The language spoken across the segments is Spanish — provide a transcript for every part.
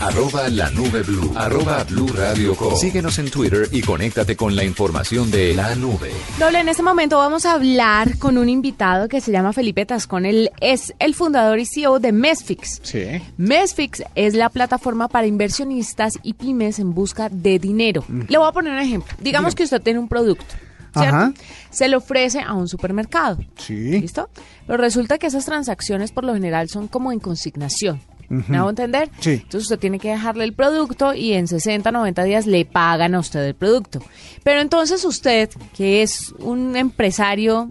arroba la nube blue, arroba blue radio com. Síguenos en Twitter y conéctate con la información de la nube. Doble, en este momento vamos a hablar con un invitado que se llama Felipe Tascón. Él es el fundador y CEO de Mesfix. Sí. Mesfix es la plataforma para inversionistas y pymes en busca de dinero. Le voy a poner un ejemplo. Digamos que usted tiene un producto. ¿cierto? Ajá. Se lo ofrece a un supermercado. Sí. ¿Listo? Pero resulta que esas transacciones por lo general son como en consignación. ¿Me hago entender? Sí. Entonces usted tiene que dejarle el producto y en 60, 90 días le pagan a usted el producto. Pero entonces usted, que es un empresario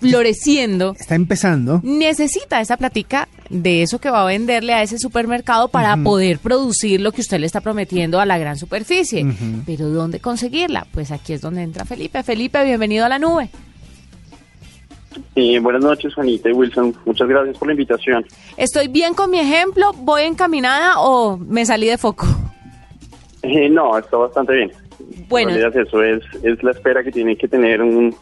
floreciendo, Está empezando. necesita esa platica de eso que va a venderle a ese supermercado para poder producir lo que usted le está prometiendo a la gran superficie. Pero ¿dónde conseguirla? Pues aquí es donde entra Felipe. Felipe, bienvenido a la nube. Sí, buenas noches, Juanita y Wilson. Muchas gracias por la invitación. ¿Estoy bien con mi ejemplo? ¿Voy encaminada o me salí de foco? Eh, no, está bastante bien. Bueno. Eso es, es la espera que tiene que tener un,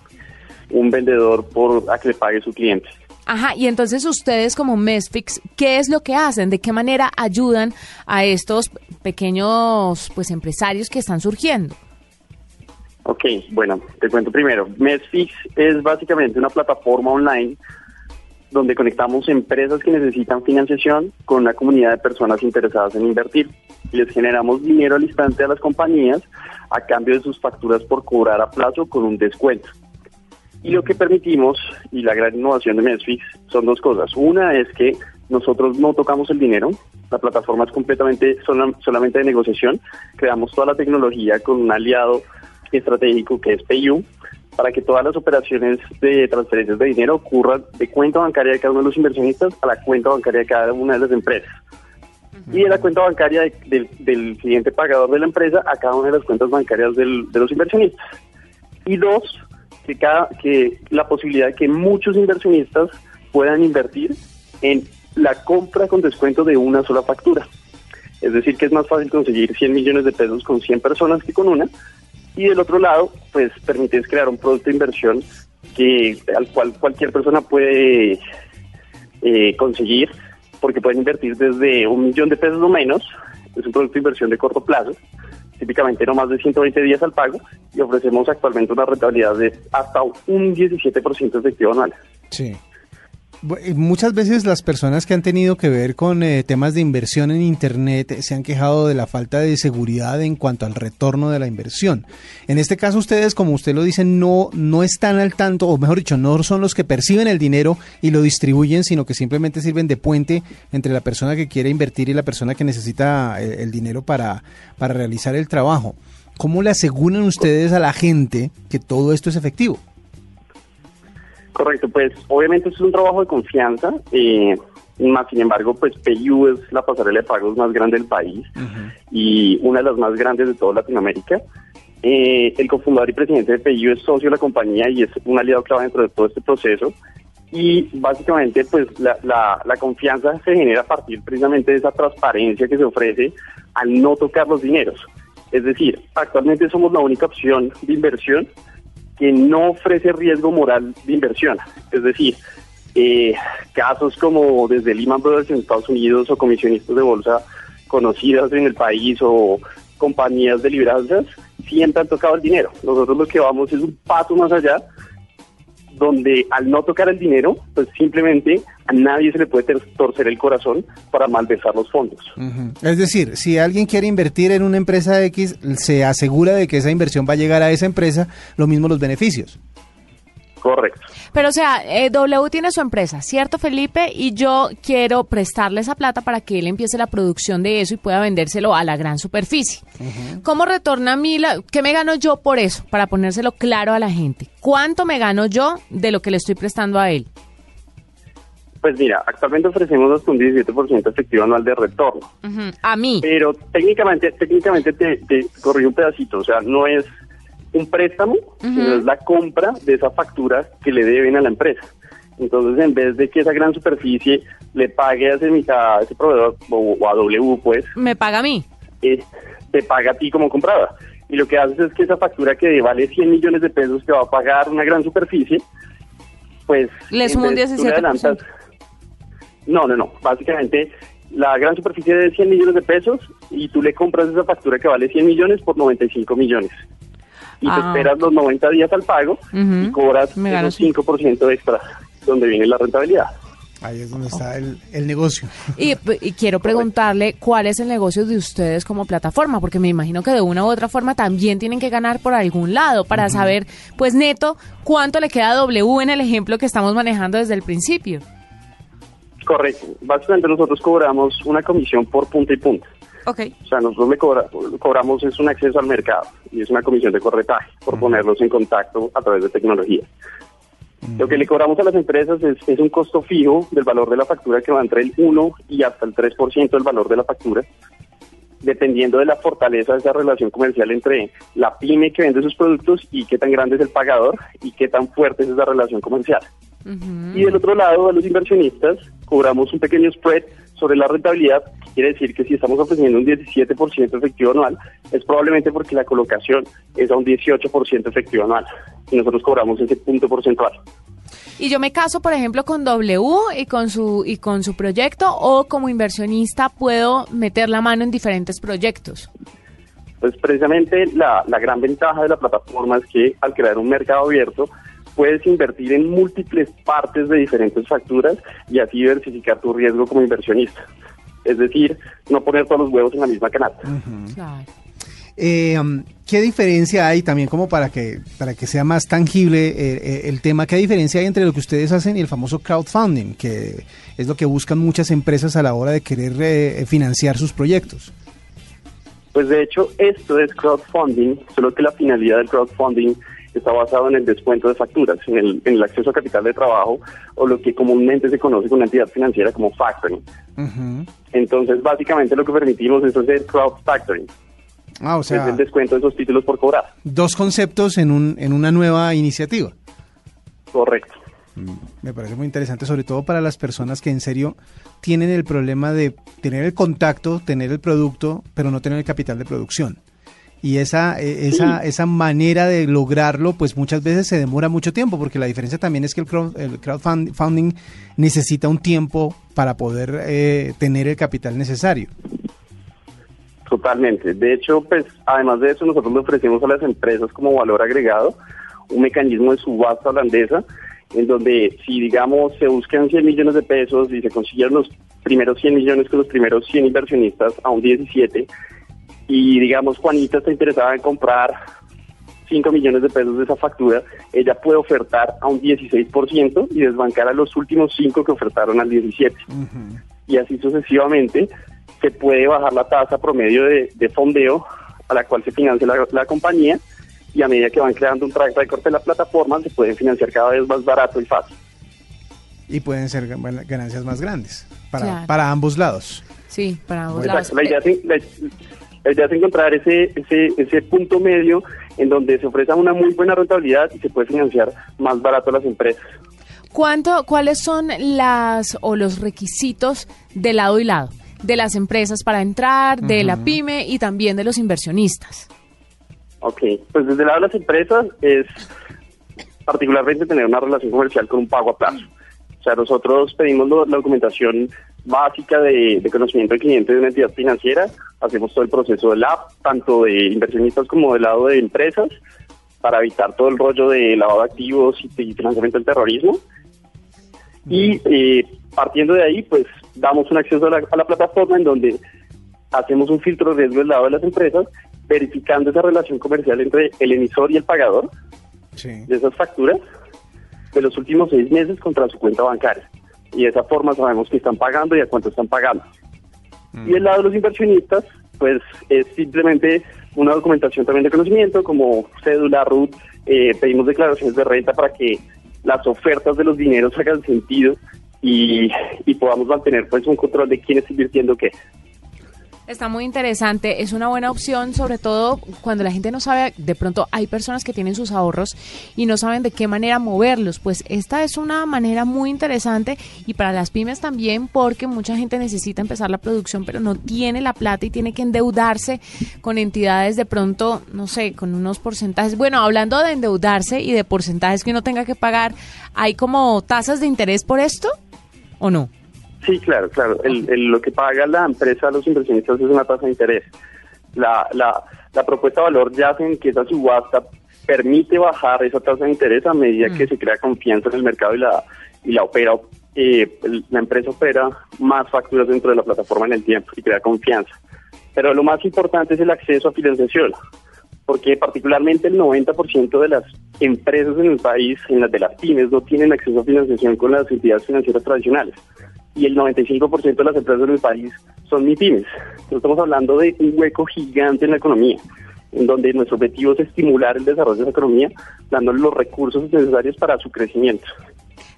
un vendedor por a que le pague su cliente. Ajá, y entonces ustedes como Mesfix, ¿qué es lo que hacen? ¿De qué manera ayudan a estos pequeños pues empresarios que están surgiendo? Ok, bueno, te cuento primero. Mesfix es básicamente una plataforma online donde conectamos empresas que necesitan financiación con una comunidad de personas interesadas en invertir. Les generamos dinero al instante a las compañías a cambio de sus facturas por cobrar a plazo con un descuento. Y lo que permitimos, y la gran innovación de Mesfix, son dos cosas. Una es que nosotros no tocamos el dinero, la plataforma es completamente sola- solamente de negociación. Creamos toda la tecnología con un aliado estratégico que es PayU para que todas las operaciones de transferencias de dinero ocurran de cuenta bancaria de cada uno de los inversionistas a la cuenta bancaria de cada una de las empresas. Y de la cuenta bancaria de- del, del cliente pagador de la empresa a cada una de las cuentas bancarias del- de los inversionistas. Y dos, que, cada, que la posibilidad de que muchos inversionistas puedan invertir en la compra con descuento de una sola factura. Es decir, que es más fácil conseguir 100 millones de pesos con 100 personas que con una. Y del otro lado, pues permites crear un producto de inversión que al cual cualquier persona puede eh, conseguir, porque pueden invertir desde un millón de pesos o menos. Es un producto de inversión de corto plazo, típicamente no más de 120 días al pago, y ofrecemos actualmente una rentabilidad de hasta un 17% efectivo anual. Sí. Eh, Muchas veces las personas que han tenido que ver con eh, temas de inversión en Internet eh, se han quejado de la falta de seguridad en cuanto al retorno de la inversión. En este caso ustedes, como usted lo dice, no, no están al tanto, o mejor dicho, no son los que perciben el dinero y lo distribuyen, sino que simplemente sirven de puente entre la persona que quiere invertir y la persona que necesita eh, el dinero para, para realizar el trabajo. ¿Cómo le aseguran ustedes a la gente que todo esto es efectivo? Correcto, pues obviamente es un trabajo de confianza, eh, más sin embargo, pues PayU es la pasarela de pagos más grande del país y una de las más grandes de toda Latinoamérica. Eh, el cofundador y presidente de PayU es socio de la compañía y es un aliado clave dentro de todo este proceso. Y básicamente, pues la, la, la confianza se genera a partir precisamente de esa transparencia que se ofrece al no tocar los dineros. Es decir, actualmente somos la única opción de inversión que no ofrece riesgo moral de inversión. Es decir, eh, casos como desde Lehman Brothers en Estados Unidos o comisionistas de bolsa conocidas en el país o compañías de libranzas siempre han tocado el dinero. Nosotros lo que vamos es un paso más allá donde al no tocar el dinero, pues simplemente a nadie se le puede torcer el corazón para malversar los fondos. Es decir, si alguien quiere invertir en una empresa X, se asegura de que esa inversión va a llegar a esa empresa, lo mismo los beneficios. Correcto. Pero o sea, eh, W tiene su empresa, ¿cierto Felipe? Y yo quiero prestarle esa plata para que él empiece la producción de eso y pueda vendérselo a la gran superficie. ¿Cómo retorna a mí? La, ¿Qué me gano yo por eso? Para ponérselo claro a la gente. ¿Cuánto me gano yo de lo que le estoy prestando a él? Pues mira, actualmente ofrecemos hasta un 17% efectivo anual de retorno. A mí. Pero técnicamente, técnicamente te, te corrí un pedacito, o sea, no es un préstamo, sino es la compra de esa factura que le deben a la empresa. Entonces, en vez de que esa gran superficie le pague a ese, a ese proveedor o, o a W, pues, Me paga a mí. eh, te paga a ti como compradora. Y lo que haces es que esa factura que vale 100 millones de pesos que va a pagar una gran superficie, pues... Le en sumo un vez tú le 17%. adelantas- No, no, no. Básicamente, la gran superficie de 100 millones de pesos y tú le compras esa factura que vale 100 millones por 95 millones. Y te Ah, esperas los 90 días al pago y cobras esos 5% extra, donde viene la rentabilidad. Ahí es donde está el, el negocio. Y, y quiero preguntarle cuál es el negocio de ustedes como plataforma, porque me imagino que de una u otra forma también tienen que ganar por algún lado para saber, pues neto, cuánto le queda a W en el ejemplo que estamos manejando desde el principio. Correcto. Básicamente nosotros cobramos una comisión por punta y punta. Ok. O sea, nosotros le cobra- cobramos es un acceso al mercado y es una comisión de corretaje por ponerlos en contacto a través de tecnología. Lo que le cobramos a las empresas es, es un costo fijo del valor de la factura que va entre el 1 y hasta el 3% del valor de la factura, dependiendo de la fortaleza de esa relación comercial entre la pyme que vende sus productos y qué tan grande es el pagador y qué tan fuerte es esa relación comercial. Y del otro lado, a los inversionistas, cobramos un pequeño spread sobre la rentabilidad, quiere decir que si estamos ofreciendo un 17% efectivo anual, es probablemente porque la colocación es a un 18% efectivo anual. Y nosotros cobramos ese punto porcentual. Y yo me caso, por ejemplo, con W y con su y con su proyecto o como inversionista puedo meter la mano en diferentes proyectos. Pues precisamente la, la gran ventaja de la plataforma es que al crear un mercado abierto, puedes invertir en múltiples partes de diferentes facturas y así diversificar tu riesgo como inversionista. Es decir, no poner todos los huevos en la misma canasta. Claro. Eh, um, ¿Qué diferencia hay también como para que para que sea más tangible eh, eh, el tema? ¿Qué diferencia hay entre lo que ustedes hacen y el famoso crowdfunding, que es lo que buscan muchas empresas a la hora de querer eh, financiar sus proyectos? Pues de hecho, esto es crowdfunding, solo que la finalidad del crowdfunding está basado en el descuento de facturas, en el, en el acceso a capital de trabajo o lo que comúnmente se conoce con una entidad financiera como factoring. Entonces, básicamente lo que permitimos es hacer crowd factoring, Ah, o es sea, el descuento de esos títulos por cobrar. dos conceptos en, un, en una nueva iniciativa. Correcto. Me parece muy interesante, sobre todo para las personas que en serio tienen el problema de tener el contacto, tener el producto, pero no tener el capital de producción. Y esa, eh, esa, esa manera de lograrlo, pues muchas veces se demora mucho tiempo, porque la diferencia también es que el, crowd, el crowdfunding necesita un tiempo para poder eh, tener el capital necesario. Totalmente. De hecho, pues además de eso, nosotros le ofrecemos a las empresas como valor agregado un mecanismo de subasta holandesa en donde si digamos se buscan 100 millones de pesos y se consiguieron los primeros 100 millones con los primeros 100 inversionistas a un 17 y digamos Juanita está interesada en comprar 5 millones de pesos de esa factura, ella puede ofertar a un 16% y desbancar a los últimos 5 que ofertaron al 17 y así sucesivamente se puede bajar la tasa promedio de, de fondeo a la cual se financia la, la compañía y a medida que van creando un track record de la plataforma se pueden financiar cada vez más barato y fácil. Y pueden ser gan- ganancias más grandes para, Claro. para ambos lados. Sí, para ambos Bueno, lados. Exacto. La idea, es, la, la idea es encontrar ese, ese, ese punto medio en donde se ofrece una muy buena rentabilidad y se puede financiar más barato a las empresas. ¿Cuánto, ¿Cuáles son las o los requisitos de lado y lado? De las empresas para entrar, de la pyme y también de los inversionistas. Ok, pues desde el lado de las empresas es particularmente tener una relación comercial con un pago a plazo. O sea, nosotros pedimos lo- la documentación básica de, de conocimiento del cliente de una entidad financiera, hacemos todo el proceso del app, tanto de inversionistas como del lado de empresas, para evitar todo el rollo de lavado de activos y, financiamiento del terrorismo. Y eh, partiendo de ahí, pues damos un acceso a la, a la plataforma en donde hacemos un filtro de riesgo del lado de las empresas, verificando esa relación comercial entre el emisor y el pagador Sí. de esas facturas de los últimos seis meses contra su cuenta bancaria. Y de esa forma sabemos que están pagando y a cuánto están pagando. Y el lado de los inversionistas, pues es simplemente una documentación también de conocimiento, como cédula, RUT, eh, pedimos declaraciones de renta para que las ofertas de los dineros hagan sentido y, y podamos mantener pues un control de quién está invirtiendo qué. Está muy interesante, es una buena opción, sobre todo cuando la gente no sabe, de pronto hay personas que tienen sus ahorros y no saben de qué manera moverlos, pues esta es una manera muy interesante y para las pymes también porque mucha gente necesita empezar la producción pero no tiene la plata y tiene que endeudarse con entidades de pronto, no sé, con unos porcentajes. Bueno, hablando de endeudarse y de porcentajes que uno tenga que pagar, ¿hay como tasas de interés por esto o no? Sí, claro, claro. El, lo que paga la empresa a los inversionistas es una tasa de interés. La, la, la propuesta de valor yace en que esa subasta permite bajar esa tasa de interés a medida que mm. se crea confianza en el mercado y la, y la opera. Eh, la empresa opera más facturas dentro de la plataforma en el tiempo y crea confianza. Pero lo más importante es el acceso a financiación, porque particularmente el 90% de las empresas en el país, en las de las pymes, no tienen acceso a financiación con las entidades financieras tradicionales. Y el 95% de las empresas en el país son MIPIMES. Entonces estamos hablando de un hueco gigante en la economía, en donde nuestro objetivo es estimular el desarrollo de la economía, dándole los recursos necesarios para su crecimiento.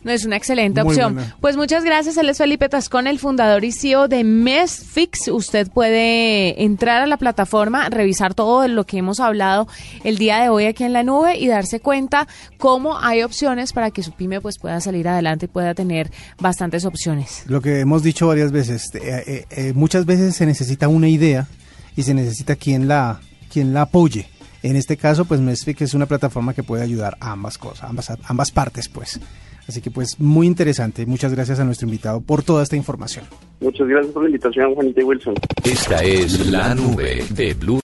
No es una excelente opción. Pues muchas gracias. Él es Felipe Tascón, el fundador y CEO de Mesfix. Usted puede entrar a la plataforma, revisar todo lo que hemos hablado el día de hoy aquí en la nube y darse cuenta cómo hay opciones para que su pyme pues pueda salir adelante y pueda tener bastantes opciones. Lo que hemos dicho varias veces, eh, eh, eh, muchas veces se necesita una idea y se necesita quien la, quien la apoye. En este caso, pues Mesfix es una plataforma que puede ayudar a ambas cosas, ambas, ambas partes, pues. Así que pues muy interesante. Muchas gracias a nuestro invitado por toda esta información. Muchas gracias por la invitación, Juanita y Wilson. Esta es la nube de Blue.